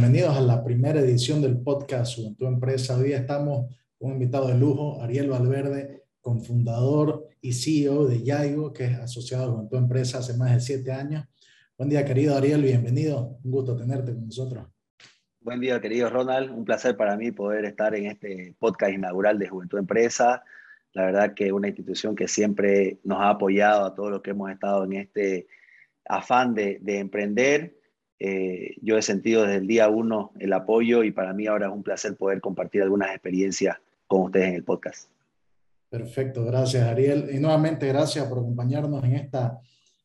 Bienvenidos a la primera edición del podcast Juventud Empresa. Hoy estamos con un invitado de lujo, Ariel Valverde, cofundador y CEO de Yaigo, que es asociado a Juventud Empresa hace más de siete años. Buen día, querido Ariel, bienvenido. Un gusto tenerte con nosotros. Buen día, querido Ronald. Un placer para mí poder estar en este podcast inaugural de Juventud Empresa. La verdad que una institución que siempre nos ha apoyado a todos los que hemos estado en este afán de, de emprender eh, yo he sentido desde el día uno el apoyo y para mí ahora es un placer poder compartir algunas experiencias con ustedes en el podcast. Perfecto, gracias Ariel. Y nuevamente gracias por acompañarnos en esta,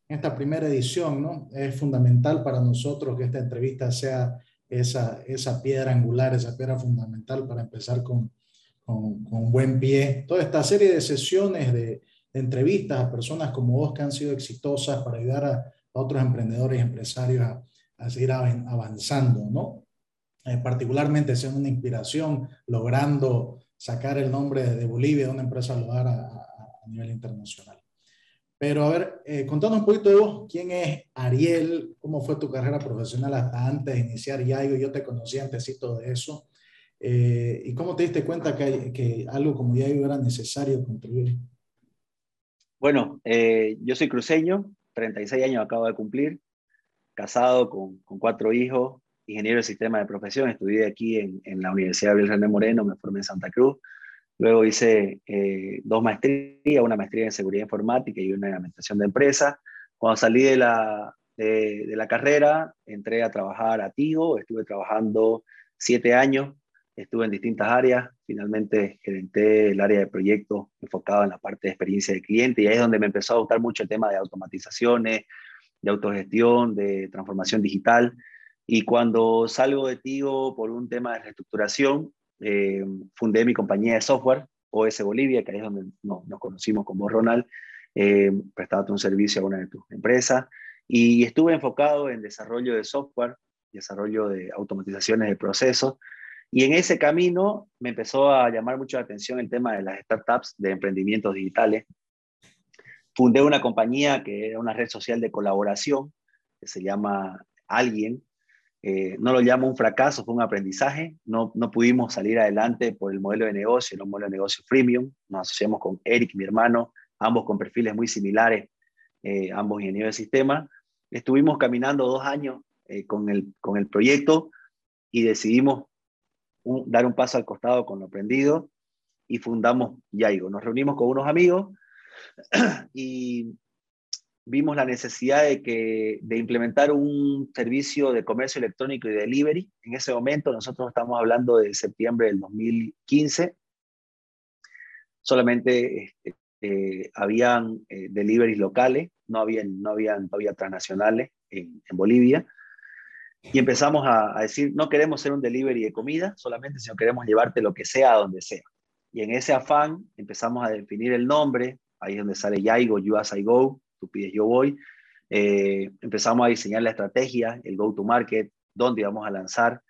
en esta primera edición. ¿no? Es fundamental para nosotros que esta entrevista sea esa, esa piedra angular, esa piedra fundamental para empezar con, con, con buen pie. Toda esta serie de sesiones de, de, entrevistas a personas como vos que han sido exitosas para ayudar a, a otros emprendedores y empresarios a a seguir avanzando, ¿no? Eh, particularmente siendo una inspiración, logrando sacar el nombre de Bolivia de una empresa lugar a, a, nivel internacional. Pero a ver, eh, contando un poquito de ¿quién es Ariel? ¿Cómo fue tu carrera profesional hasta antes de iniciar Yaigo? Yo te conocí antesito de eso. Eh, ¿Y cómo te diste cuenta que, algo como Yaigo era necesario contribuir? Bueno, eh, yo soy cruceño, 36 años acabo de cumplir casado con, cuatro hijos, ingeniero de sistema de profesión, estudié aquí en, la Universidad de René Moreno, me formé en Santa Cruz, luego hice eh, dos maestrías, una maestría en seguridad informática y una en administración de empresas. Cuando salí de la, de, de la carrera, entré a trabajar a Tigo, estuve trabajando siete años, estuve en distintas áreas, finalmente gerenté el área de proyectos enfocado en la parte de experiencia de cliente y ahí es donde me empezó a gustar mucho el tema de automatizaciones, de autogestión, de transformación digital. Y cuando salgo de Tigo por un tema de reestructuración, eh, fundé mi compañía de software, OS Bolivia, que es donde no, nos conocimos como Ronald, eh, un servicio a una de tus empresas. Y estuve enfocado en desarrollo de software, desarrollo de automatizaciones de procesos. Y en ese camino me empezó a llamar mucho la atención el tema de las startups de emprendimientos digitales, fundé una compañía que era una red social de colaboración, que se llama Alguien. Eh, no lo llamo un fracaso, fue un aprendizaje. No, no pudimos salir adelante por el modelo de negocio, el modelo de negocio freemium. Nos asociamos con Eric, mi hermano, ambos con perfiles muy similares, eh, ambos ingenieros de sistema. Estuvimos caminando dos años eh, con, el, con el proyecto y decidimos un, dar un paso al costado con lo aprendido y fundamos Yaigo. Nos reunimos con unos amigos y vimos la necesidad de, que, de implementar un servicio de comercio electrónico y delivery. En ese momento, nosotros estamos hablando de septiembre del 2015, solamente este, eh, habían eh, deliveries locales, no habían, no habían todavía transnacionales en, en Bolivia. Y empezamos a, a, decir, no queremos ser un delivery de comida solamente, sino queremos llevarte lo que sea a donde sea. Y en ese afán empezamos a definir el nombre, ahí es donde sale Yaigo, You As I Go, tú pides yo voy. Eh, empezamos a diseñar la estrategia, el go to market, dónde íbamos a lanzar.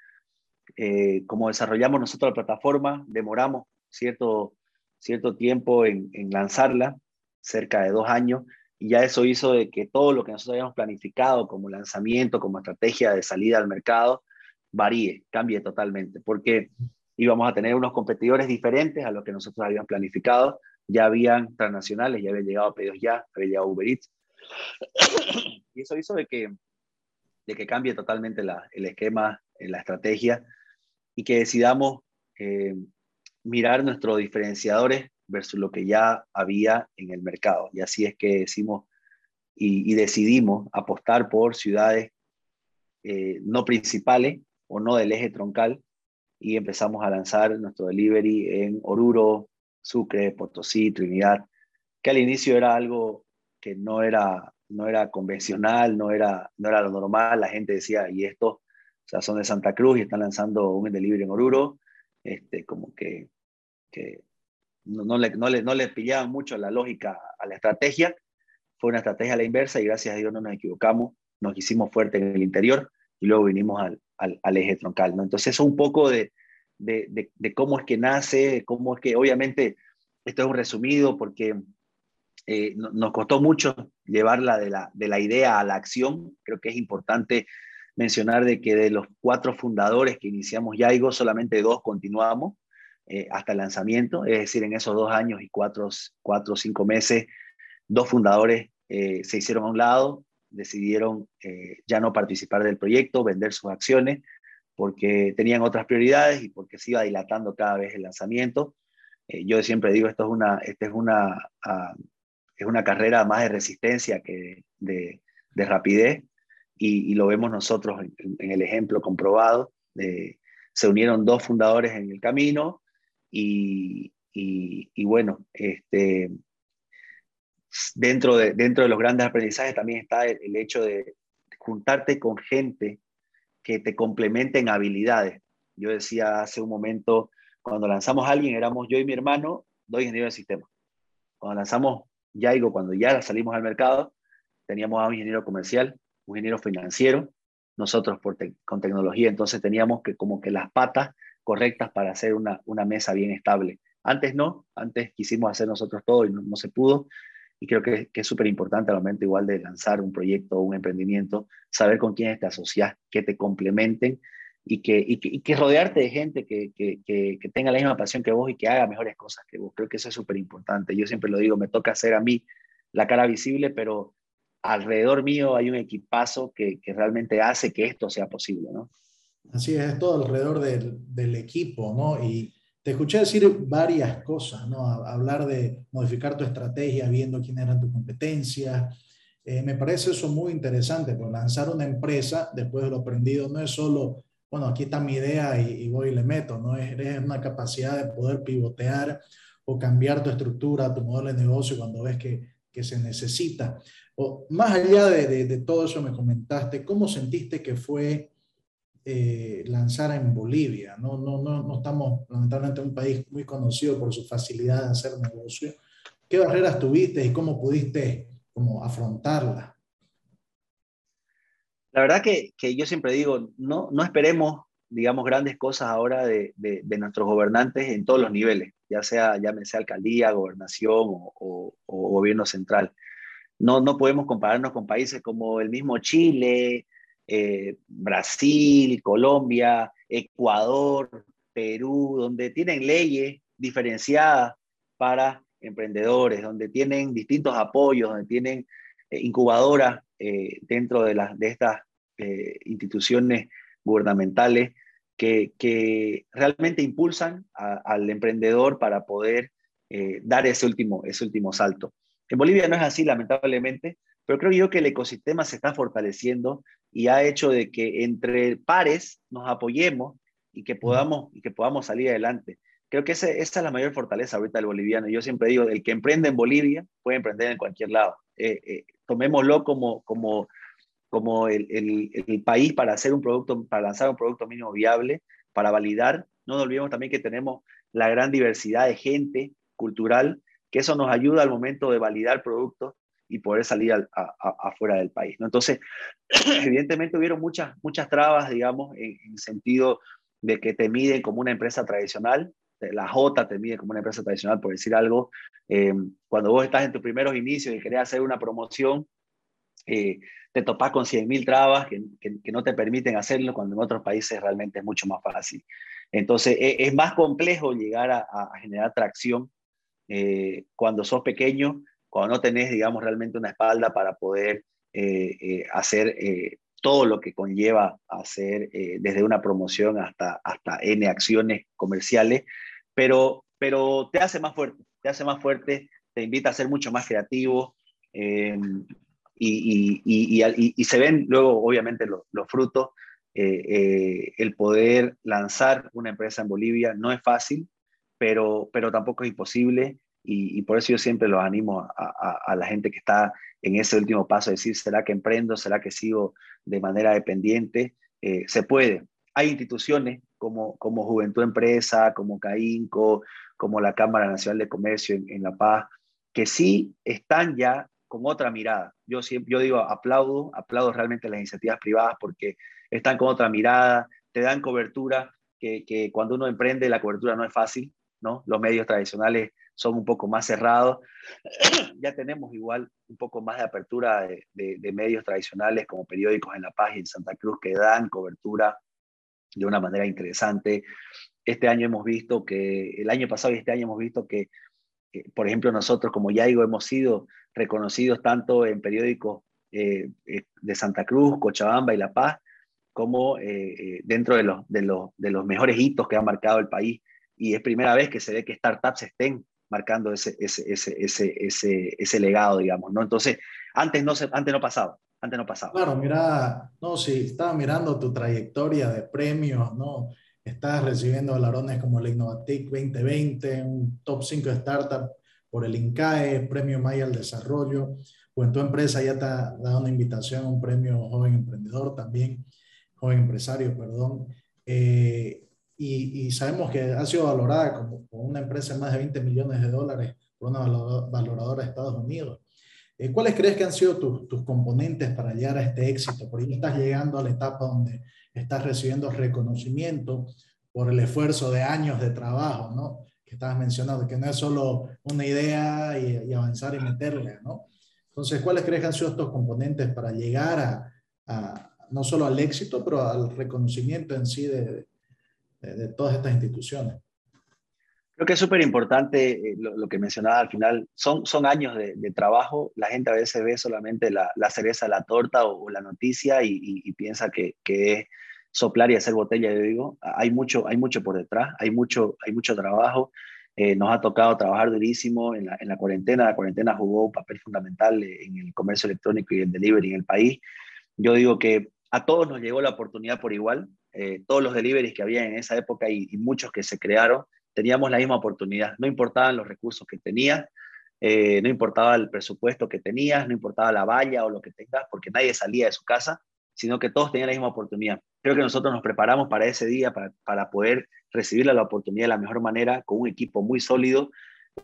Eh, como desarrollamos nosotros la plataforma, demoramos cierto, cierto tiempo en, en, lanzarla, cerca de dos años, y ya eso hizo de que todo lo que nosotros habíamos planificado como lanzamiento, como estrategia de salida al mercado, varíe, cambie totalmente, porque íbamos a tener unos competidores diferentes a los que nosotros habíamos planificado, ya habían transnacionales, ya habían llegado pedidos ya, había llegado Uber Eats. y eso hizo de que, de que cambie totalmente la, el esquema, la estrategia y que decidamos eh, mirar nuestros diferenciadores versus lo que ya había en el mercado. Y así es que decimos y, y decidimos apostar por ciudades eh, no principales o no del eje troncal y empezamos a lanzar nuestro delivery en Oruro, Sucre, Potosí, Trinidad, que al inicio era algo que no era, no era convencional, no era, no era lo normal, la gente decía, y esto, o sea, son de Santa Cruz y están lanzando un delivery en Oruro, este, como que, que no, le, no, le, no le pillaban mucho la lógica a la estrategia, fue una estrategia a la inversa y gracias a Dios no nos equivocamos, nos hicimos fuerte en el interior y luego vinimos al, al, al eje troncal, ¿no? Entonces eso un poco de, de, cómo es que nace, cómo es que, obviamente, esto es un resumido porque eh, no, nos costó mucho llevarla de la, de la idea a la acción. Creo que es importante mencionar de que de los cuatro fundadores que iniciamos Yaigo, solamente dos continuamos eh, hasta el lanzamiento, es decir, en esos dos años y cuatro o cinco meses, dos fundadores eh, se hicieron a un lado, decidieron ya no participar del proyecto, vender sus acciones, porque tenían otras prioridades y porque se iba dilatando cada vez el lanzamiento. yo siempre digo, esto es una, esta es una, ah, es una carrera más de resistencia que de, de rapidez y, lo vemos nosotros en, el ejemplo comprobado. se unieron dos fundadores en el camino y, y, bueno, este, dentro, de, dentro de los grandes aprendizajes también está el, hecho de juntarte con gente que te complementen habilidades. Yo decía hace un momento, cuando lanzamos a alguien, éramos yo y mi hermano, dos ingenieros de sistema. Cuando lanzamos Yaigo, cuando ya salimos al mercado, teníamos a un ingeniero comercial, un ingeniero financiero, nosotros con tecnología, entonces teníamos que como que las patas correctas para hacer una mesa bien estable. Antes no, antes quisimos hacer nosotros todo y no, se pudo. Y creo que, que es súper importante al momento igual de lanzar un proyecto o un emprendimiento, saber con quiénes te asocias, que te complementen y que, y que, rodearte de gente que, que, que, tenga la misma pasión que vos y que haga mejores cosas que vos. Creo que eso es súper importante. Yo siempre lo digo, me toca hacer a mí la cara visible, pero alrededor mío hay un equipazo que, que, realmente hace que esto sea posible, ¿no? Así es, es todo alrededor del, del, equipo, ¿no? Y te escuché decir varias cosas, ¿no? Hablar de modificar tu estrategia viendo quién eran tus competencias. Eh, me parece eso muy interesante, porque lanzar una empresa después de lo aprendido no es solo, bueno, aquí está mi idea y, y voy y le meto, ¿no? Es, es una capacidad de poder pivotear o cambiar tu estructura, tu modelo de negocio cuando ves que, que se necesita. O, más allá de, de, todo eso me comentaste, ¿cómo sentiste que fue eh, lanzar en Bolivia? No, no, no, no estamos lamentablemente en un país muy conocido por su facilidad de hacer negocio. ¿Qué barreras tuviste y cómo pudiste como afrontarla? La verdad que, que, yo siempre digo, no, no esperemos, digamos, grandes cosas ahora de, de, de, nuestros gobernantes en todos los niveles, ya sea, llámese alcaldía, gobernación o, o, o gobierno central no, no podemos compararnos con países como el mismo Chile, eh, Brasil, Colombia, Ecuador, Perú, donde tienen leyes diferenciadas para emprendedores, donde tienen distintos apoyos, donde tienen eh, incubadoras eh, dentro de, las, de estas instituciones gubernamentales que, realmente impulsan al emprendedor para poder dar ese último, ese último salto. En Bolivia no es así, lamentablemente, pero creo yo que el ecosistema se está fortaleciendo y ha hecho de que entre pares nos apoyemos y que podamos, y que podamos salir adelante. Creo que esa, es la mayor fortaleza ahorita del boliviano. Yo siempre digo, el que emprende en Bolivia puede emprender en cualquier lado. Eh, eh, tomémoslo como, como, como el, el, país para hacer un producto, para lanzar un producto mínimo viable, para validar. No nos olvidemos también que tenemos la gran diversidad de gente cultural que eso nos ayuda al momento de validar productos y poder salir afuera del país. Entonces, evidentemente hubieron muchas, muchas trabas, digamos, en, el sentido de que te miden como una empresa tradicional, la J te mide como una empresa tradicional, por decir algo. Eh, cuando vos estás en tus primeros inicios y querés hacer una promoción, eh, te topas con 100.000 trabas que, no te permiten hacerlo, cuando en otros países realmente es mucho más fácil. Entonces, es, es más complejo llegar a, a generar tracción eh, cuando sos pequeño, cuando no tenés, digamos, realmente una espalda para poder eh, eh, hacer todo lo que conlleva hacer desde una promoción hasta, hasta N acciones comerciales, pero, pero te hace más fuerte, te hace más fuerte, te invita a ser mucho más creativo. Em, y, y, y, y, se ven luego, obviamente, los, los frutos. el poder lanzar una empresa en Bolivia no es fácil, pero, pero tampoco es imposible y, por eso yo siempre los animo a, a, la gente que está en ese último paso, decir, ¿será que emprendo? ¿Será que sigo de manera dependiente? Eh, se puede. Hay instituciones como, como Juventud Empresa, como CAINCO, como la Cámara Nacional de Comercio en, La Paz, que sí están ya con otra mirada. Yo, siempre, yo digo, aplaudo, aplaudo realmente las iniciativas privadas porque están con otra mirada, te dan cobertura, que, que cuando uno emprende la cobertura no es fácil, los medios tradicionales son un poco más cerrados. ya tenemos igual un poco más de apertura de, medios tradicionales como periódicos en La Paz y en Santa Cruz que dan cobertura de una manera interesante. Este año hemos visto que, el año pasado y este año hemos visto que, por ejemplo, nosotros como Yaigo hemos sido reconocidos tanto en periódicos eh, eh, de Santa Cruz, Cochabamba y La Paz, como eh, dentro de los, de, los, de los mejores hitos que ha marcado el país. Y es primera vez que se ve que startups estén marcando ese, ese, ese, ese, ese, legado, digamos, ¿no? Entonces, antes no, se, antes no pasaba, antes no pasaba. Claro, mira, no, si estaba mirando tu trayectoria de premios, ¿no? Estás recibiendo galardones como el Innovatic 2020, un top 5 startup por el INCAE, Premio Maya al Desarrollo, o en tu empresa ya te ha dado una invitación a un premio Joven Emprendedor también, Joven Empresario, perdón. Eh, y, sabemos que ha sido valorada como, una empresa de más de 20 millones de dólares por una valoradora de Estados Unidos. Eh, ¿Cuáles crees que han sido tus, tus componentes para llegar a este éxito? Porque estás llegando a la etapa donde estás recibiendo reconocimiento por el esfuerzo de años de trabajo, ¿no? Que estabas mencionando, que no es solo una idea y, avanzar y meterle, ¿no? Entonces, ¿cuáles crees que han sido estos componentes para llegar a, a no solo al éxito, pero al reconocimiento en sí de, de, todas estas instituciones. Creo que es súper importante eh, lo, que mencionaba al final. Son, son años de, trabajo. La gente a veces ve solamente la, la cereza de la torta o, la noticia y, piensa que, que, es soplar y hacer botella. Yo digo, hay mucho, hay mucho por detrás, hay mucho, hay mucho trabajo. Eh, nos ha tocado trabajar durísimo en la, en la, cuarentena. La cuarentena jugó un papel fundamental en el comercio electrónico y el delivery en el país. Yo digo que a todos nos llegó la oportunidad por igual. Eh, todos los deliveries que había en esa época y, muchos que se crearon, teníamos la misma oportunidad. No importaban los recursos que tenías, eh, no importaba el presupuesto que tenías, no importaba la valla o lo que tengas, porque nadie salía de su casa, sino que todos tenían la misma oportunidad. Creo que nosotros nos preparamos para ese día, para, para poder recibir la oportunidad de la mejor manera, con un equipo muy sólido.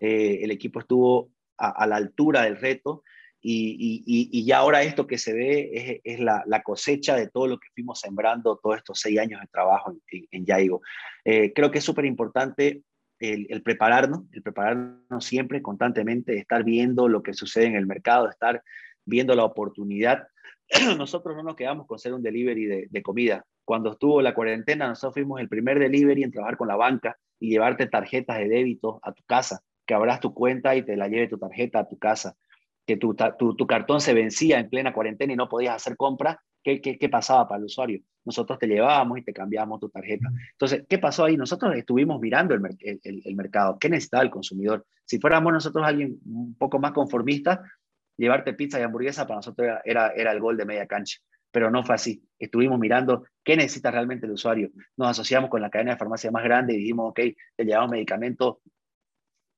Eh, el equipo estuvo a la altura del reto y, y, y, ahora esto que se ve es, la, la, cosecha de todo lo que fuimos sembrando todos estos seis años de trabajo en, en, Yaigo. Eh, creo que es súper importante el, prepararnos, el prepararnos siempre, constantemente, estar viendo lo que sucede en el mercado, estar viendo la oportunidad. Nosotros no nos quedamos con ser un delivery de, de comida. Cuando estuvo la cuarentena, nosotros fuimos el primer delivery en trabajar con la banca y llevarte tarjetas de débito a tu casa, que abras tu cuenta y te la lleve tu tarjeta a tu casa que tu, tu, cartón se vencía en plena cuarentena y no podías hacer compras, ¿qué, qué, qué pasaba para el usuario? Nosotros te llevábamos y te cambiábamos tu tarjeta. Entonces, ¿qué pasó ahí? Nosotros estuvimos mirando el, el, el mercado, qué necesitaba el consumidor. Si fuéramos nosotros alguien un poco más conformista, llevarte pizza y hamburguesa para nosotros era, era, el gol de media cancha pero no fue así. Estuvimos mirando qué necesita realmente el usuario. Nos asociamos con la cadena de farmacia más grande y dijimos, ok, te llevamos medicamentos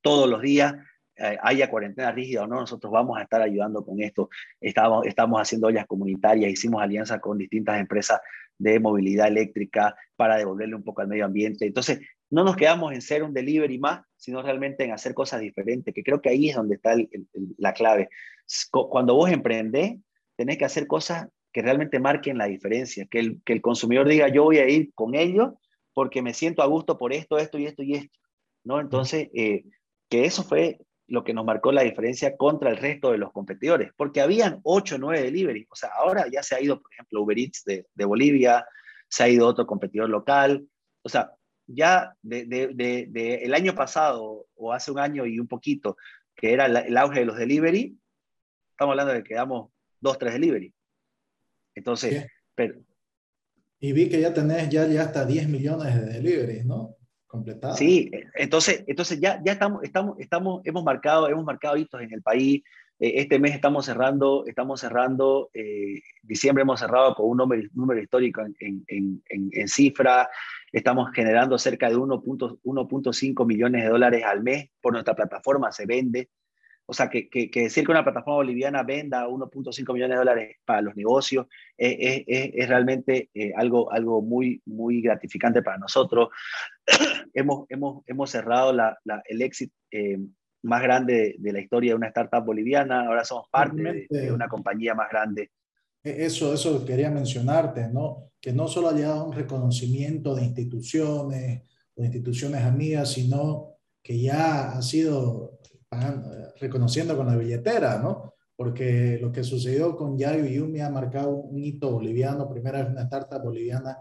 todos los días, haya cuarentena rígida o no, nosotros vamos a estar ayudando con esto. Estamos, estamos haciendo ollas comunitarias, hicimos alianzas con distintas empresas de movilidad eléctrica para devolverle un poco al medio ambiente. Entonces, no nos quedamos en ser un delivery más, sino realmente en hacer cosas diferentes, que creo que ahí es donde está la clave. Cuando vos emprendés, tenés que hacer cosas que realmente marquen la diferencia, que el, que el consumidor diga, yo voy a ir con ellos porque me siento a gusto por esto, esto y esto y esto. ¿no? Entonces, eh, que eso fue lo que nos marcó la diferencia contra el resto de los competidores, porque habían 8 o 9 deliveries, o sea, ahora ya se ha ido, por ejemplo, Uber Eats de, de Bolivia, se ha ido otro competidor local, o sea, ya de, de, de, el año pasado o hace un año y un poquito, que era el auge de los delivery, estamos hablando de que damos 2, 3 delivery. Entonces, pero... Y vi que ya tenés ya, ya hasta 10 millones de deliveries, ¿no? Sí, entonces, entonces ya, ya estamos, estamos, estamos, hemos marcado, hemos marcado hitos en el país. Eh, este mes estamos cerrando, estamos cerrando, eh, diciembre hemos cerrado con un número, número histórico en, en, en, en, cifra. Estamos generando cerca de 1.5 millones de dólares al mes por nuestra plataforma, se vende. O sea, que, que, decir que una plataforma boliviana venda 1.5 millones de dólares para los negocios es, es, es realmente eh, algo, algo muy, muy gratificante para nosotros. hemos, hemos, hemos cerrado la, la, el éxito eh, más grande de, la historia de una startup boliviana. Ahora somos parte de, de, una compañía más grande. E, eso, eso quería mencionarte, ¿no? Que no solo ha llegado un reconocimiento de instituciones, de instituciones amigas, sino que ya ha sido reconociendo con la billetera, ¿no? Porque lo que sucedió con Yayo Yumi ha marcado un hito boliviano, primera vez una startup boliviana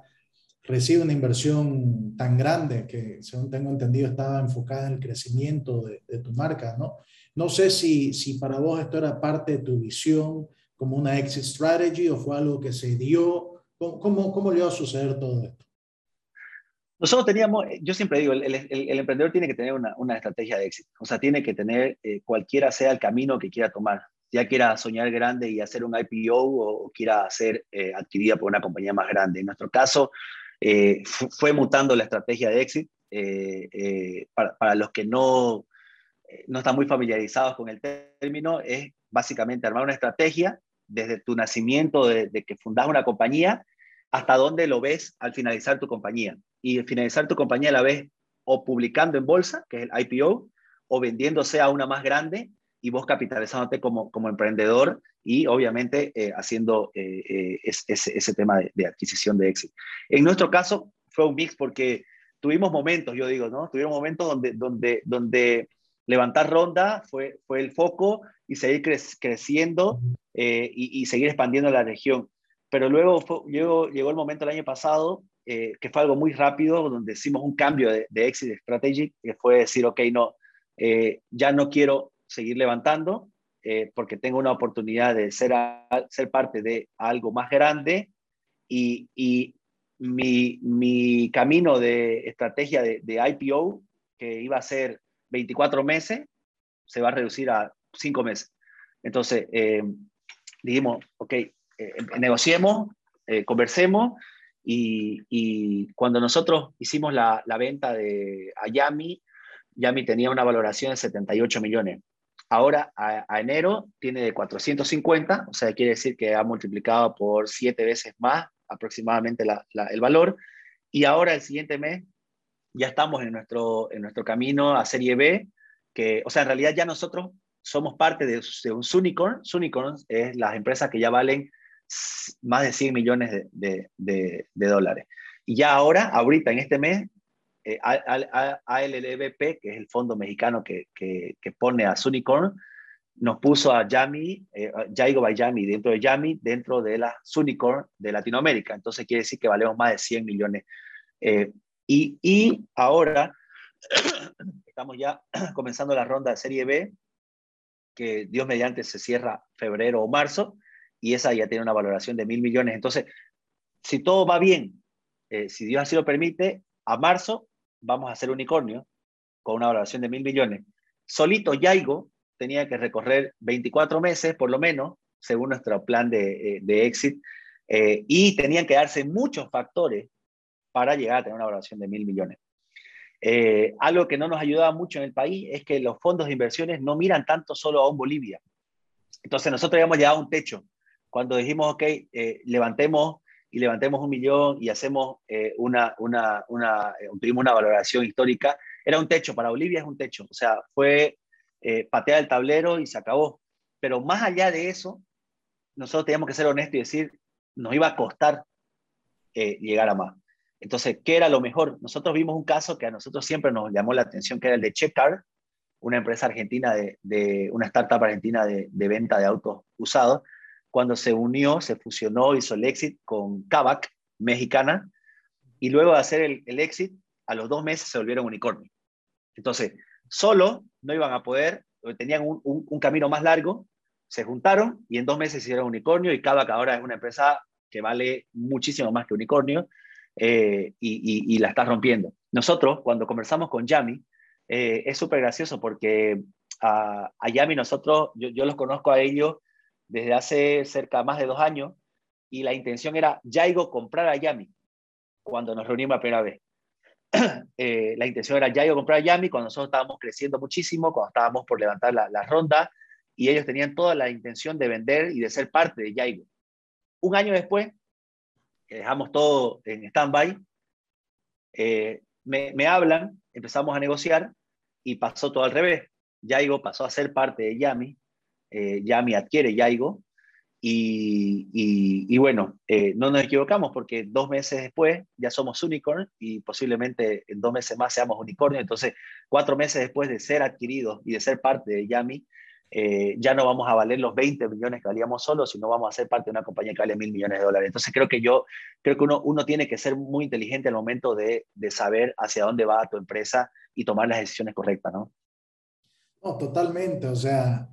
recibe una inversión tan grande que, según tengo entendido, estaba enfocada en el crecimiento de, tu marca, ¿no? No sé si, si para vos esto era parte de tu visión como una exit strategy o fue algo que se dio. ¿Cómo, cómo, le iba a suceder todo esto? Nosotros teníamos, yo siempre digo, el, emprendedor tiene que tener una, estrategia de éxito, o sea, tiene que tener eh, cualquiera sea el camino que quiera tomar, ya quiera soñar grande y hacer un IPO o, quiera ser eh, adquirida por una compañía más grande. En nuestro caso, eh, fue mutando la estrategia de éxito. Para, para, los que no, no están muy familiarizados con el término, es básicamente armar una estrategia desde tu nacimiento, de, de que fundas una compañía, hasta dónde lo ves al finalizar tu compañía. Y al finalizar tu compañía la ves o publicando en bolsa, que es el IPO, o vendiéndose a una más grande y vos capitalizándote como, como emprendedor y obviamente eh, haciendo eh, eh, ese, tema de, adquisición de éxito. En nuestro caso fue un mix porque tuvimos momentos, yo digo, ¿no? Tuvimos momentos donde, donde, donde levantar ronda fue, fue el foco y seguir creciendo y, seguir expandiendo la región. Pero luego fue, llegó, llegó, el momento el año pasado, eh, que fue algo muy rápido, donde hicimos un cambio de, de exit strategy, que fue decir, ok, no, eh, ya no quiero seguir levantando, eh, porque tengo una oportunidad de ser, a, ser parte de algo más grande y, y mi, mi, camino de estrategia de, de IPO, que iba a ser 24 meses, se va a reducir a 5 meses. Entonces, eh, dijimos, ok, eh, negociemos, eh, conversemos, y, cuando nosotros hicimos la, venta de a Yami, Yami tenía una valoración de 78 millones. Ahora, a, enero, tiene de 450, o sea, quiere decir que ha multiplicado por 7 veces más aproximadamente el valor. Y ahora, el siguiente mes, ya estamos en nuestro, en nuestro camino a Serie B, que, o sea, en realidad ya nosotros somos parte de, de un Sunicorn. Sunicorn es las empresas que ya valen más de 100 millones de, dólares. Y ya ahora, ahorita, en este mes, eh, ALLBP, que es el fondo mexicano que, que, que pone a Sunicorn, nos puso a Yami, eh, Yaigo by Yami, dentro de Yami, dentro de la Sunicorn de Latinoamérica. Entonces quiere decir que valemos más de 100 millones. Eh, y, y ahora estamos ya comenzando la ronda de Serie B, que Dios mediante se cierra febrero o marzo, y esa ya tiene una valoración de mil millones. Entonces, si todo va bien, eh, si Dios así lo permite, a marzo vamos a hacer unicornio con una valoración de mil millones. Solito Yaigo tenía que recorrer 24 meses, por lo menos, según nuestro plan de, eh, de exit, eh, y tenían que darse muchos factores para llegar a tener una valoración de mil millones. Algo que no nos ayudaba mucho en el país es que los fondos de inversiones no miran tanto solo a un Bolivia. Entonces nosotros habíamos llegado a un techo. Cuando dijimos, ok, eh, levantemos y levantemos un millón y hacemos eh, una, una, una, tuvimos una valoración histórica, era un techo, para Bolivia es un techo. O sea, fue eh, patear el tablero y se acabó. Pero más allá de eso, nosotros teníamos que ser honestos y decir, nos iba a costar llegar a más. Entonces, ¿qué era lo mejor? Nosotros vimos un caso que a nosotros siempre nos llamó la atención, que era el de Checkcard, una empresa argentina, de, de una startup argentina de, de, venta de autos usados. Cuando se unió, se fusionó, hizo el exit con Kavak, mexicana, y luego de hacer el, el exit, a los dos meses se volvieron unicornio. Entonces, solo no iban a poder, tenían un, un, camino más largo, se juntaron y en dos meses hicieron unicornio y Kavak ahora es una empresa que vale muchísimo más que unicornio eh, y, y, la está rompiendo. Nosotros, cuando conversamos con Yami, eh, es súper gracioso porque a, a, Yami nosotros, yo, yo, los conozco a ellos desde hace cerca más de dos años y la intención era Yaigo comprar a Yami cuando nos reunimos la primera vez. eh, la intención era Yaigo comprar a Yami cuando nosotros estábamos creciendo muchísimo, cuando estábamos por levantar la, la ronda y ellos tenían toda la intención de vender y de ser parte de Yaigo. Un año después, dejamos todo en stand-by, eh, me, me, hablan, empezamos a negociar y pasó todo al revés. Yaigo pasó a ser parte de Yami, eh, Yami adquiere Yaigo Y, bueno, eh, no nos equivocamos porque dos meses después ya somos unicorn y posiblemente en dos meses más seamos unicornio. Entonces, cuatro meses después de ser adquiridos y de ser parte de Yami, eh, ya no vamos a valer los 20 millones que valíamos solos, sino vamos a ser parte de una compañía que vale mil millones de dólares. Entonces creo que yo, creo que uno, uno tiene que ser muy inteligente al momento de, de saber hacia dónde va tu empresa y tomar las decisiones correctas, ¿no? No, totalmente. O sea,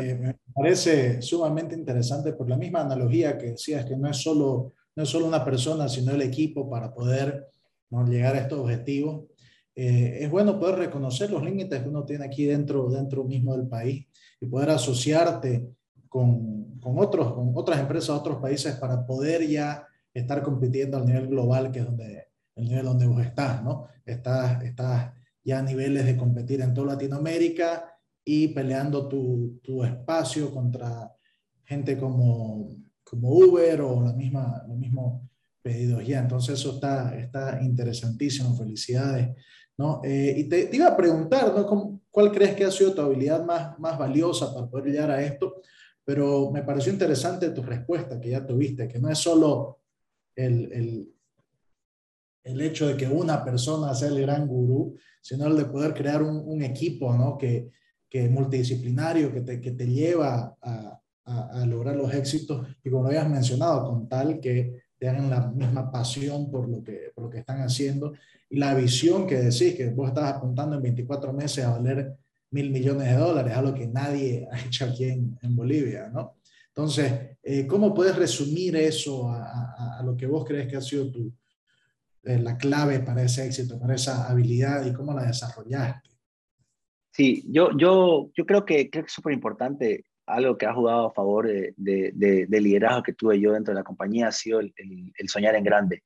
eh, me parece sumamente interesante por la misma analogía que decías, que no es solo, no es solo una persona, sino el equipo para poder ¿no? llegar a estos objetivos. Eh, es bueno poder reconocer los límites que uno tiene aquí dentro, dentro mismo del país y poder asociarte con, con, otros, con otras empresas, otros países para poder ya estar compitiendo al nivel global, que es donde, el nivel donde vos estás, ¿no? Estás, estás ya a niveles de competir en toda Latinoamérica y peleando tu, tu espacio contra gente como, como Uber o la misma, los mismos pedidos ya. Entonces eso está, está interesantísimo. Felicidades. ¿no? Eh, y te, iba a preguntar, ¿no? ¿Cuál crees que ha sido tu habilidad más, más valiosa para poder llegar a esto? Pero me pareció interesante tu respuesta que ya tuviste, que no es solo el, el, el hecho de que una persona sea el gran gurú, sino el de poder crear un, un equipo, ¿no? Que, que multidisciplinario, que te, que te lleva a, a, a, lograr los éxitos y como lo habías mencionado, con tal que tengan la misma pasión por lo que, por lo que están haciendo y la visión que decís, que vos estás apuntando en 24 meses a valer mil millones de dólares, algo que nadie ha hecho aquí en, en Bolivia, ¿no? Entonces, eh, ¿cómo puedes resumir eso a, lo que vos crees que ha sido tu, eh, la clave para ese éxito, para esa habilidad y cómo la desarrollaste? Sí, yo, yo, yo creo que, creo que es súper importante algo que ha jugado a favor de, de, de, liderazgo que tuve yo dentro de la compañía ha sido el, el, soñar en grande.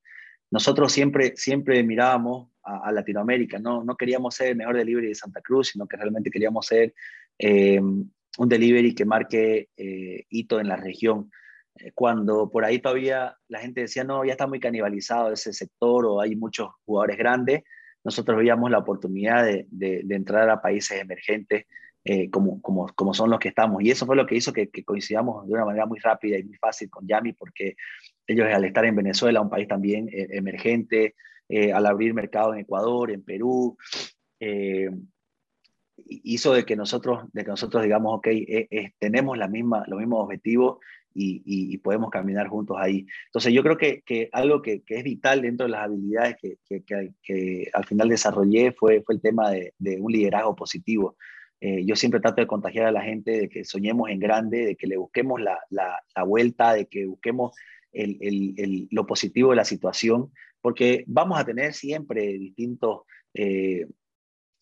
Nosotros siempre, siempre mirábamos a, a, Latinoamérica, no, no queríamos ser el mejor delivery de Santa Cruz, sino que realmente queríamos ser eh, un delivery que marque eh, hito en la región. Eh, cuando por ahí todavía la gente decía, no, ya está muy canibalizado ese sector o hay muchos jugadores grandes, nosotros veíamos la oportunidad de, de, entrar a países emergentes eh, como, como, como, son los que estamos. Y eso fue lo que hizo que, coincidamos de una manera muy rápida y muy fácil con Yami, porque ellos al estar en Venezuela, un país también eh, emergente, eh, al abrir mercado en Ecuador, en Perú, hizo de que nosotros, de que nosotros digamos, ok, tenemos la misma, los mismos objetivos y, y, y, podemos caminar juntos ahí. Entonces yo creo que, que algo que, que, es vital dentro de las habilidades que, que al final desarrollé fue, fue el tema de, de un liderazgo positivo. Eh, yo siempre trato de contagiar a la gente de que soñemos en grande, de que le busquemos la, la, la vuelta, de que busquemos el, el, el, lo positivo de la situación, porque vamos a tener siempre distintos, eh,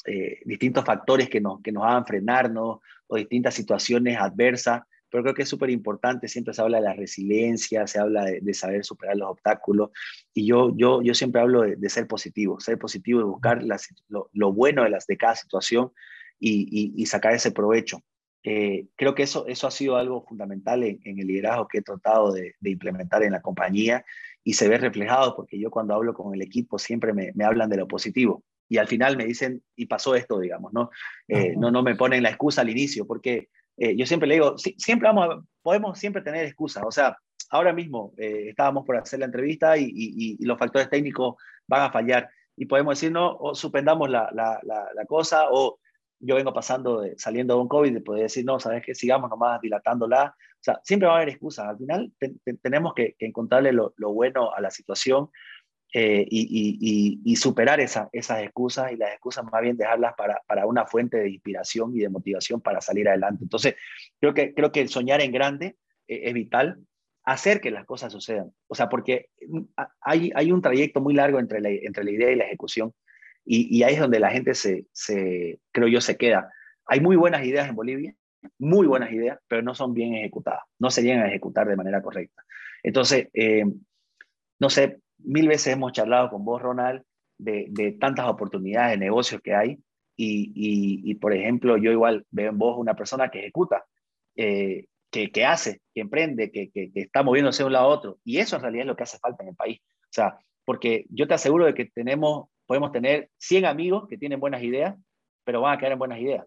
eh, distintos factores que nos, que nos hagan frenarnos o distintas situaciones adversas, pero creo que es súper importante, siempre se habla de la resiliencia, se habla de, de, saber superar los obstáculos, y yo, yo, yo siempre hablo de, de ser positivo, ser positivo y buscar las, lo, lo, bueno de, las, de cada situación, y, y, y sacar ese provecho. Eh, creo que eso, eso ha sido algo fundamental en, en el liderazgo que he tratado de, de, implementar en la compañía y se ve reflejado porque yo cuando hablo con el equipo siempre me, me hablan de lo positivo y al final me dicen, y pasó esto, digamos, ¿no? Eh, no, no me ponen la excusa al inicio porque eh, yo siempre le digo, sí, siempre vamos a, podemos siempre tener excusas, o sea, ahora mismo eh, estábamos por hacer la entrevista y, y, y, los factores técnicos van a fallar y podemos decir, no, o suspendamos la, la, la, la cosa o yo vengo pasando, de, saliendo de un COVID, de poder decir, no, sabes que sigamos nomás dilatándola. O sea, siempre va a haber excusas. Al final te, te, tenemos que, que, encontrarle lo, lo, bueno a la situación eh, y, y, y, superar esa, esas excusas y las excusas más bien dejarlas para, para, una fuente de inspiración y de motivación para salir adelante. Entonces, creo que, creo que el soñar en grande eh, es vital, hacer que las cosas sucedan. O sea, porque hay, hay un trayecto muy largo entre la, entre la idea y la ejecución. Y, y, ahí es donde la gente se, se, creo yo, se queda. Hay muy buenas ideas en Bolivia, muy buenas ideas, pero no son bien ejecutadas, no se llegan a ejecutar de manera correcta. Entonces, eh, no sé, mil veces hemos charlado con vos, Ronald, de, tantas oportunidades de negocios que hay. Y, por ejemplo, yo igual veo en vos una persona que ejecuta, eh, que, hace, que emprende, que, está moviéndose de un lado a otro. Y eso en realidad es lo que hace falta en el país. O sea, porque yo te aseguro de que tenemos podemos tener 100 amigos que tienen buenas ideas, pero van a quedar en buenas ideas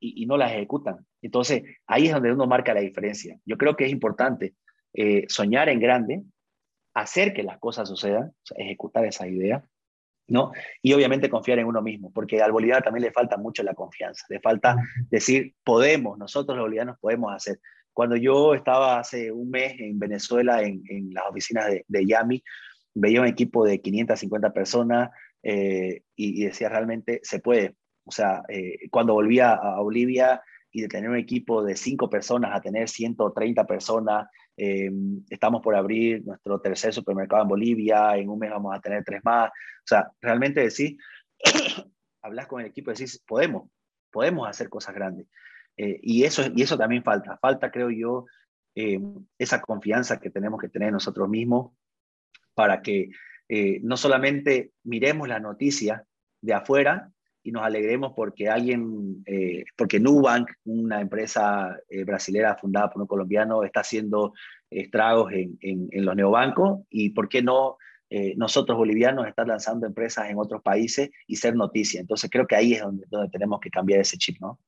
y, y, no las ejecutan. Entonces, ahí es donde uno marca la diferencia. Yo creo que es importante eh, soñar en grande, hacer que las cosas sucedan, ejecutar esa idea, ¿no? Y obviamente confiar en uno mismo, porque al boliviano también le falta mucho la confianza, le falta decir, podemos, nosotros los bolivianos podemos hacer. Cuando yo estaba hace un mes en Venezuela, en, las oficinas de, de, Yami, veía un equipo de 550 personas eh, y, decía, realmente se puede. O sea, eh, cuando volvía a Bolivia y de tener un equipo de cinco personas a tener 130 personas, eh, estamos por abrir nuestro tercer supermercado en Bolivia, en un mes vamos a tener tres más. O sea, realmente decís, hablas con el equipo y decís, podemos, podemos hacer cosas grandes. Eh, y, eso, y eso también falta, falta, creo yo, eh, esa confianza que tenemos que tener nosotros mismos para que no solamente miremos la noticia de afuera, y nos alegremos porque alguien, eh, porque Nubank, una empresa eh, brasilera fundada por un colombiano, está haciendo estragos en, en, los neobancos y por qué no eh, nosotros bolivianos estar lanzando empresas en otros países y ser noticia. Entonces creo que ahí es donde, donde tenemos que cambiar ese chip, ¿no?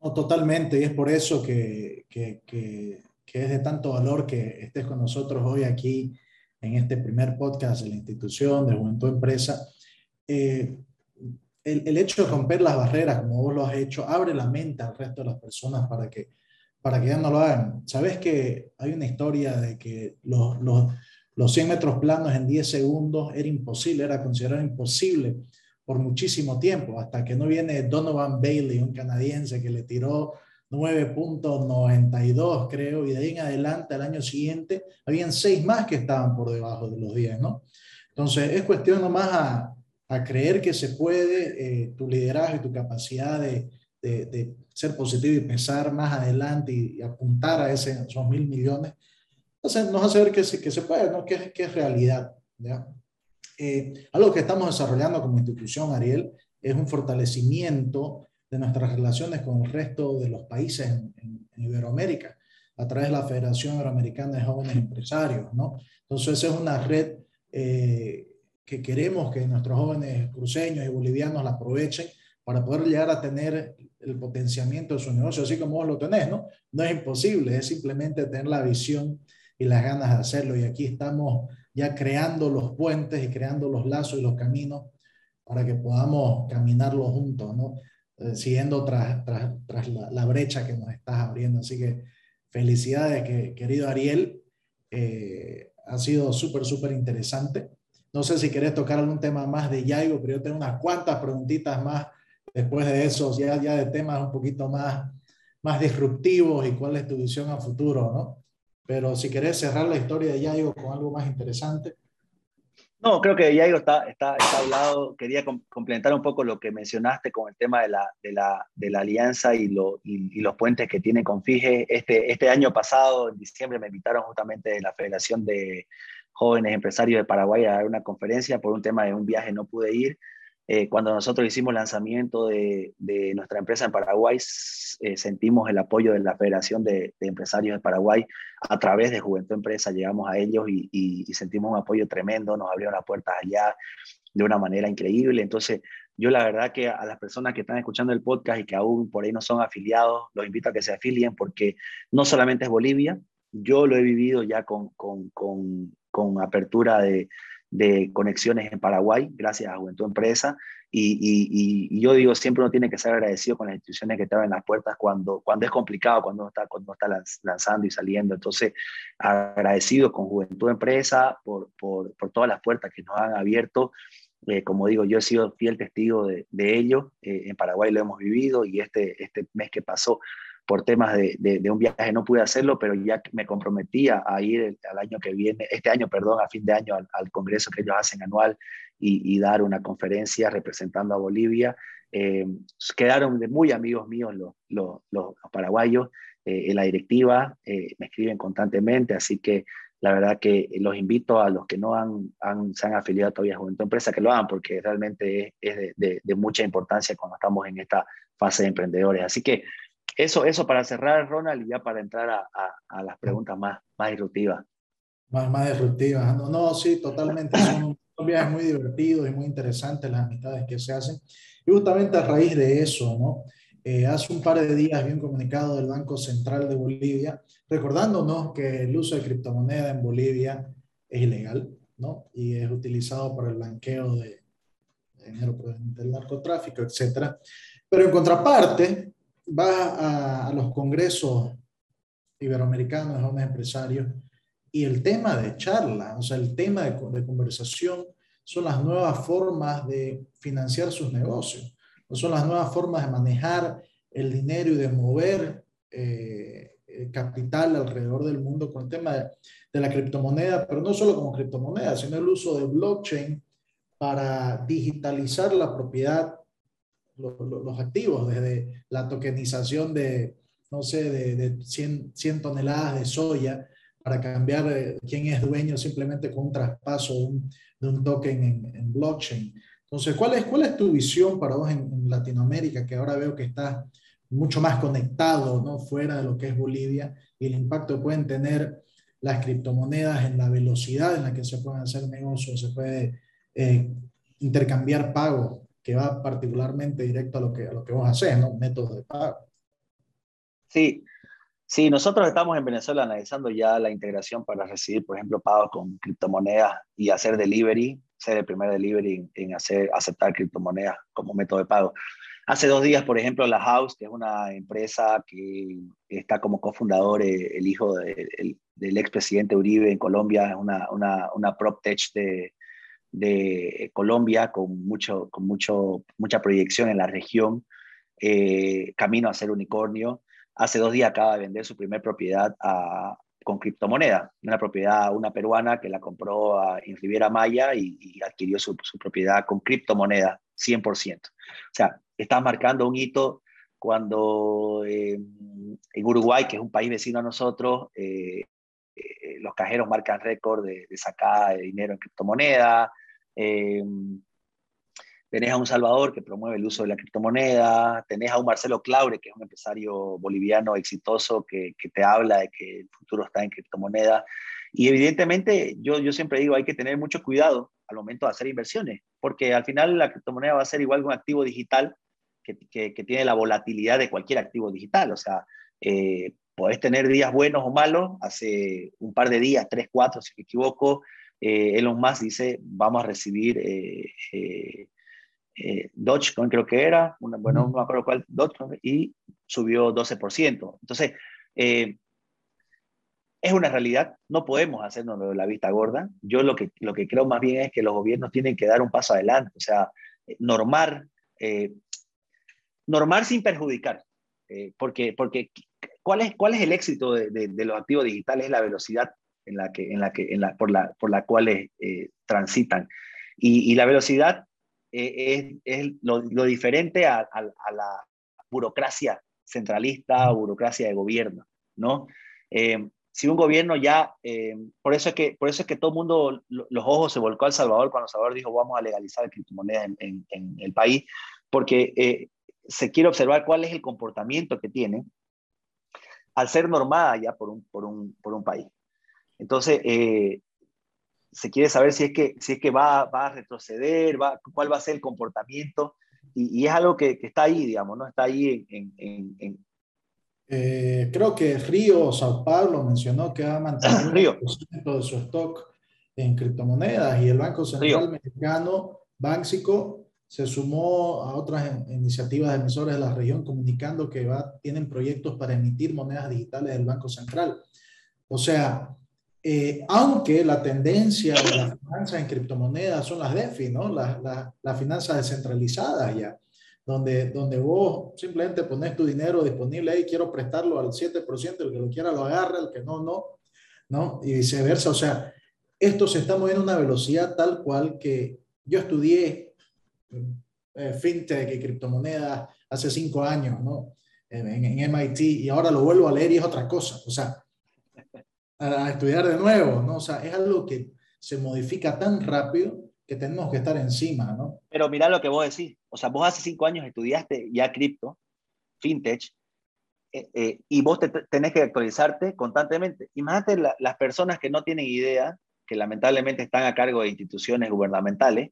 no totalmente, y es por eso que, que, que, que es de tanto valor que estés con nosotros hoy aquí en este primer podcast de la institución de Juventud Empresa. Eh, el, hecho de romper las barreras, como vos lo has hecho, abre la mente al resto de las personas para que, para que ya no lo hagan. Sabes que hay una historia de que los, los, los 100 metros planos en 10 segundos era imposible, era considerado imposible por muchísimo tiempo, hasta que no viene Donovan Bailey, un canadiense que le tiró 9.92, creo, y de ahí en adelante, al año siguiente, habían seis más que estaban por debajo de los 10, ¿no? Entonces, es cuestión nomás a, a creer que se puede, eh, tu liderazgo y tu capacidad de, de, ser positivo y pensar más adelante y, apuntar a ese, esos mil millones, nos hace ver que se, que se puede, ¿no? que, que es realidad. ¿ya? Eh, algo que estamos desarrollando como institución, Ariel, es un fortalecimiento de nuestras relaciones con el resto de los países en, en, Iberoamérica, a través de la Federación Iberoamericana de Jóvenes Empresarios. ¿no? Entonces, es una red eh, que queremos que nuestros jóvenes cruceños y bolivianos la aprovechen para poder llegar a tener el potenciamiento de su negocio, así como vos lo tenés, ¿no? No es imposible, es simplemente tener la visión y las ganas de hacerlo. Y aquí estamos ya creando los puentes y creando los lazos y los caminos para que podamos caminarlo juntos, ¿no? Eh, siguiendo tras, tras, tras la, brecha que nos estás abriendo. Así que felicidades, que, querido Ariel. Eh, ha sido súper, súper interesante. No sé si querés tocar algún tema más de Yaigo, pero yo tengo unas cuantas preguntitas más después de eso, ya, ya de temas un poquito más, más disruptivos y cuál es tu visión a futuro, ¿no? Pero si querés cerrar la historia de Yaigo con algo más interesante. No, creo que Yaigo está, está, está hablado. Quería complementar un poco lo que mencionaste con el tema de la, de la, de la alianza y, lo, y, los puentes que tiene con FIGE. Este, este año pasado, en diciembre, me invitaron justamente de la Federación de, jóvenes empresarios de Paraguay a dar una conferencia por un tema de un viaje, no pude ir. Eh, cuando nosotros hicimos lanzamiento de, de nuestra empresa en Paraguay, eh, sentimos el apoyo de la Federación de, Empresarios de Paraguay a través de Juventud Empresa, llegamos a ellos y, y, sentimos un apoyo tremendo, nos abrieron las puertas allá de una manera increíble. Entonces, yo la verdad que a las personas que están escuchando el podcast y que aún por ahí no son afiliados, los invito a que se afilien porque no solamente es Bolivia, yo lo he vivido ya con, con, con, con apertura de, de, conexiones en Paraguay, gracias a Juventud Empresa. Y, y, yo digo, siempre uno tiene que ser agradecido con las instituciones que te abren las puertas cuando, cuando es complicado, cuando uno está, cuando está lanzando y saliendo. Entonces, agradecido con Juventud Empresa por, por, por todas las puertas que nos han abierto. Eh, como digo, yo he sido fiel testigo de, de ello. Eh, en Paraguay lo hemos vivido y este, este mes que pasó por temas de, de, un viaje no pude hacerlo, pero ya me comprometía a ir al año que viene, este año, perdón, a fin de año al, congreso que ellos hacen anual y, dar una conferencia representando a Bolivia. Eh, quedaron muy amigos míos los, los, paraguayos eh, en la directiva, eh, me escriben constantemente, así que la verdad que los invito a los que no han, han se han afiliado todavía a Juventud Empresa que lo hagan porque realmente es, es de, de, mucha importancia cuando estamos en esta fase de emprendedores. Así que eso, eso para cerrar, Ronald, y ya para entrar a, a, las preguntas más, más disruptivas. Más, más disruptivas. No, no, sí, totalmente. Son, son viajes muy divertidos y muy interesantes las amistades que se hacen. Y justamente a raíz de eso, ¿no? Eh, hace un par de días vi un comunicado del Banco Central de Bolivia recordándonos que el uso de criptomoneda en Bolivia es ilegal, ¿no? Y es utilizado para el blanqueo de dinero del narcotráfico, etc. Pero en contraparte, va a, los congresos iberoamericanos de jóvenes empresarios y el tema de charla, o sea, el tema de, conversación son las nuevas formas de financiar sus negocios, o son las nuevas formas de manejar el dinero y de mover eh, capital alrededor del mundo con el tema de, la criptomoneda, pero no solo como criptomoneda, sino el uso de blockchain para digitalizar la propiedad, los activos, desde la tokenización de, no sé, de, de 100, 100, toneladas de soya para cambiar eh, quién es dueño simplemente con un traspaso de un, un token en, blockchain. Entonces, ¿cuál es, ¿cuál es tu visión para vos en, Latinoamérica, que ahora veo que está mucho más conectado, ¿no? Fuera de lo que es Bolivia y el impacto que pueden tener las criptomonedas en la velocidad en la que se pueden hacer negocios, se puede eh, intercambiar pago, que va particularmente directo a lo que, a lo que vos haces, ¿no? Métodos de pago. Sí, sí, nosotros estamos en Venezuela analizando ya la integración para recibir, por ejemplo, pagos con criptomonedas y hacer delivery, ser el primer delivery en hacer, aceptar criptomonedas como método de pago. Hace dos días, por ejemplo, La House, que es una empresa que está como cofundador eh, el hijo de, el, del expresidente Uribe en Colombia, es una, una, una prop tech de, de Colombia con, mucho, con mucho, mucha proyección en la región, eh, camino a ser unicornio. Hace dos días acaba de vender su primer propiedad con criptomoneda, una propiedad, una peruana que la compró a, en Riviera Maya y, y adquirió su, su, propiedad con criptomoneda, 100%. O sea, está marcando un hito cuando eh, en Uruguay, que es un país vecino a nosotros, eh, eh, los cajeros marcan récord de, de sacada de dinero en criptomoneda. Eh, tenés a un Salvador que promueve el uso de la criptomoneda, tenés a un Marcelo Claure, que es un empresario boliviano exitoso que, te habla de que el futuro está en criptomoneda. Y evidentemente, yo, yo siempre digo, hay que tener mucho cuidado al momento de hacer inversiones, porque al final la criptomoneda va a ser igual que un activo digital que, que, tiene la volatilidad de cualquier activo digital. O sea, eh, podés tener días buenos o malos. Hace un par de días, tres, cuatro, si me equivoco, eh, Elon Musk dice, vamos a recibir eh, eh, eh Dogecoin, creo que era, una, bueno, no me acuerdo cuál, Dogecoin, y subió 12%. Entonces, es una realidad, no podemos hacernos la vista gorda. Yo lo que, lo que creo más bien es que los gobiernos tienen que dar un paso adelante, o sea, normar normar sin perjudicar, eh, porque, porque ¿cuál, es, ¿cuál es el éxito de, de, de, los activos digitales? Es la velocidad en la que, en la que, en la, por, la, por la cual eh, transitan. Y, y, la velocidad eh, es, es lo, lo, diferente a, a, a, la burocracia centralista o burocracia de gobierno, ¿no? Eh, si un gobierno ya, eh, por, eso es que, por eso es que todo el mundo, los ojos se volcó al Salvador cuando Salvador dijo vamos a legalizar criptomonedas en, en, en el país, porque eh, se quiere observar cuál es el comportamiento que tiene al ser normada ya por un, por un, por un país. Entonces, eh, se quiere saber si es que, si es que va, va a retroceder, va, cuál va a ser el comportamiento, y, y es algo que, que, está ahí, digamos, ¿no? Está ahí en... en, en... Eh, creo que Río Sao Paulo mencionó que va a mantener Río. de su stock en criptomonedas y el Banco Central Río. Mexicano, Banxico, se sumó a otras iniciativas de emisores de la región comunicando que va, tienen proyectos para emitir monedas digitales del Banco Central. O sea, eh, aunque la tendencia de las finanzas en criptomonedas son las DeFi, ¿no? Las la, la finanzas descentralizadas ya, donde, donde vos simplemente pones tu dinero disponible y quiero prestarlo al 7%, el que lo quiera lo agarra, el que no, no, ¿no? Y viceversa. O sea, esto se está moviendo a una velocidad tal cual que yo estudié eh, fintech y criptomonedas hace cinco años, ¿no? En, MIT y ahora lo vuelvo a leer y es otra cosa, o sea, a, a estudiar de nuevo, ¿no? O sea, es algo que se modifica tan rápido que tenemos que estar encima, ¿no? Pero mira lo que vos decís, o sea, vos hace cinco años estudiaste ya cripto, fintech, eh, eh, y vos te, tenés que actualizarte constantemente. Imagínate la, las personas que no tienen idea, que lamentablemente están a cargo de instituciones gubernamentales,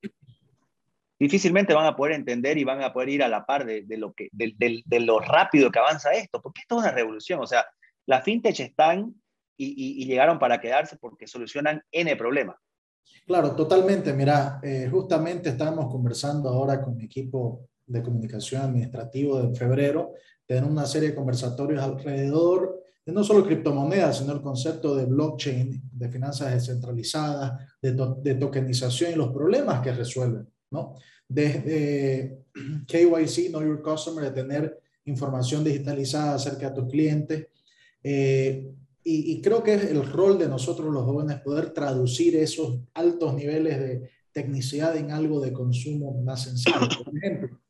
difícilmente van a poder entender y van a poder ir a la par de, lo, que, de, lo rápido que avanza esto, porque esto es una revolución. O sea, las fintech están y, llegaron para quedarse porque solucionan N problemas. Claro, totalmente. Mira, eh, justamente estábamos conversando ahora con mi equipo de comunicación administrativo de febrero, tener una serie de conversatorios alrededor de no solo criptomonedas, sino el concepto de blockchain, de finanzas descentralizadas, de, de tokenización y los problemas que resuelven. ¿No? Desde KYC, Know Your Customer, de tener información digitalizada acerca de tus clientes. Eh, y, creo que es el rol de nosotros los jóvenes poder traducir esos altos niveles de tecnicidad en algo de consumo más sencillo. Por ejemplo,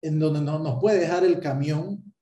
en donde no, nos puede dejar el camión,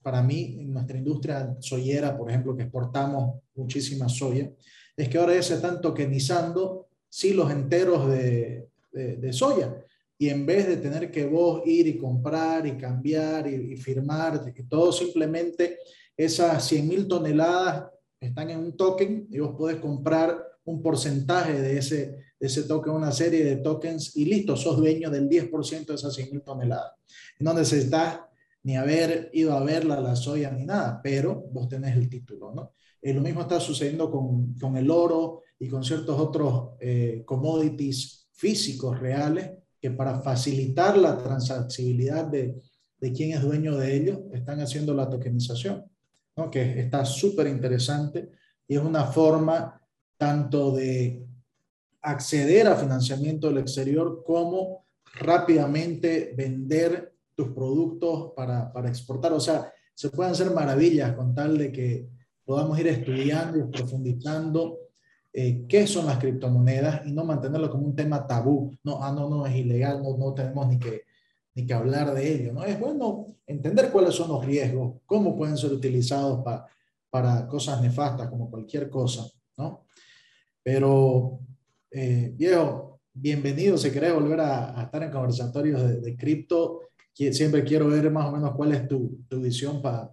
para mí, en nuestra industria soyera, por ejemplo, que exportamos muchísima soya, es que ahora ya se están tokenizando silos enteros de, de, soya. Y en vez de tener que vos ir y comprar y cambiar y, firmar, todo simplemente esas 100 mil toneladas están en un token y vos podés comprar un porcentaje de ese, de ese token, una serie de tokens y listo, sos dueño del 10% de esas 100 mil toneladas. No necesitas ni haber ido a verla la soya ni nada, pero vos tenés el título, ¿no? Eh, lo mismo está sucediendo con, con, el oro y con ciertos otros eh, commodities físicos reales que para facilitar la transaccionalidad de, de quién es dueño de ellos, están haciendo la tokenización, ¿no? que está súper interesante y es una forma tanto de acceder a financiamiento del exterior como rápidamente vender tus productos para, para exportar. O sea, se pueden hacer maravillas con tal de que podamos ir estudiando y profundizando eh, qué son las criptomonedas y no mantenerlo como un tema tabú. No, ah, no, no, es ilegal, no, no tenemos ni que, ni que hablar de ello. ¿no? Es bueno entender cuáles son los riesgos, cómo pueden ser utilizados para para cosas nefastas, como cualquier cosa. ¿no? Pero, eh, viejo, bienvenido. Si querés volver a, estar en conversatorios de, de cripto, siempre quiero ver más o menos cuál es tu, tu visión para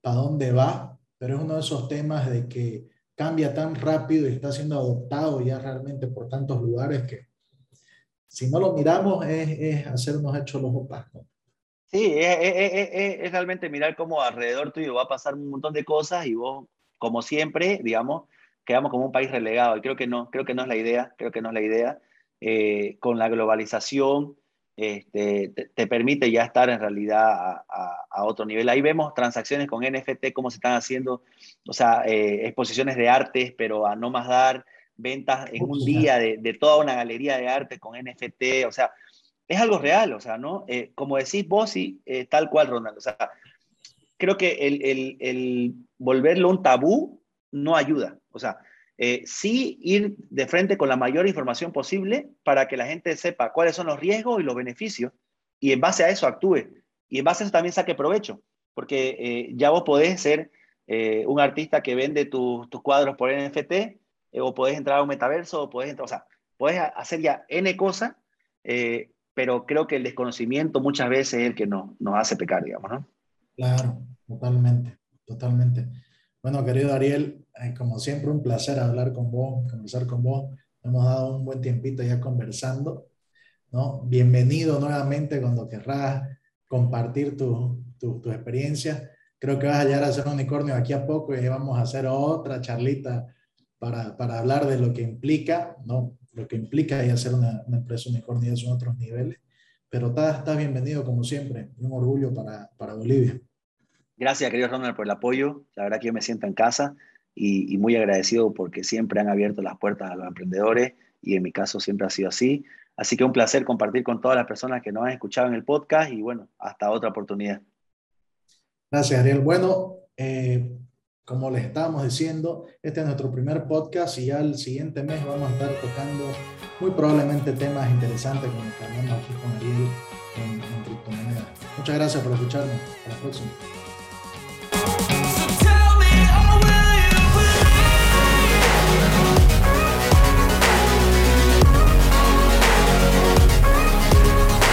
para dónde va, pero es uno de esos temas de que cambia tan rápido y está siendo adoptado ya realmente por tantos lugares que si no lo miramos es, es hacernos hechos los opacos. Sí, es, realmente mirar cómo alrededor tuyo va a pasar un montón de cosas y vos, como siempre, digamos, quedamos como un país relegado. Y creo que no, creo que no es la idea, creo que no es la idea. Eh, con la globalización, este, te, permite ya estar en realidad a, otro nivel. Ahí vemos transacciones con NFT, cómo se están haciendo, o sea, eh, exposiciones de artes, pero a no más dar ventas en un día de, toda una galería de arte con NFT, o sea, es algo real, o sea, ¿no? Eh, como decís vos, y eh, tal cual, Ronald, o sea, creo que el, el, el volverlo un tabú no ayuda, o sea, eh, sí ir de frente con la mayor información posible para que la gente sepa cuáles son los riesgos y los beneficios y en base a eso actúe. Y en base a eso también saque provecho, porque eh, ya vos podés ser eh, un artista que vende tus cuadros por NFT, o podés entrar a un metaverso, o podés entrar, o sea, podés hacer ya N cosas, pero creo que el desconocimiento muchas veces es el que nos, nos hace pecar, digamos, ¿no? Claro, totalmente, totalmente. Bueno, querido Ariel, eh, como siempre, un placer hablar con vos, conversar con vos. Hemos dado un buen tiempito ya conversando, ¿no? Bienvenido nuevamente cuando querrás compartir tu, tu, tu experiencia. Creo que vas a llegar a ser un unicornio aquí a poco y vamos a hacer otra charlita para, para hablar de lo que implica, ¿no? Lo que implica y hacer una, una empresa unicornio en otros niveles. Pero estás, estás bienvenido como siempre. Un orgullo para, para Bolivia. Gracias, querido Ronald, por el apoyo. La verdad que yo me siento en casa y, muy agradecido porque siempre han abierto las puertas a los emprendedores y en mi caso siempre ha sido así. Así que un placer compartir con todas las personas que nos han escuchado en el podcast y bueno, hasta otra oportunidad. Gracias, Ariel. Bueno, eh, como les estábamos diciendo, este es nuestro primer podcast y ya el siguiente mes vamos a estar tocando muy probablemente temas interesantes como que hablamos aquí con Ariel en, en criptomonedas. Muchas gracias por escucharnos. Hasta la próxima.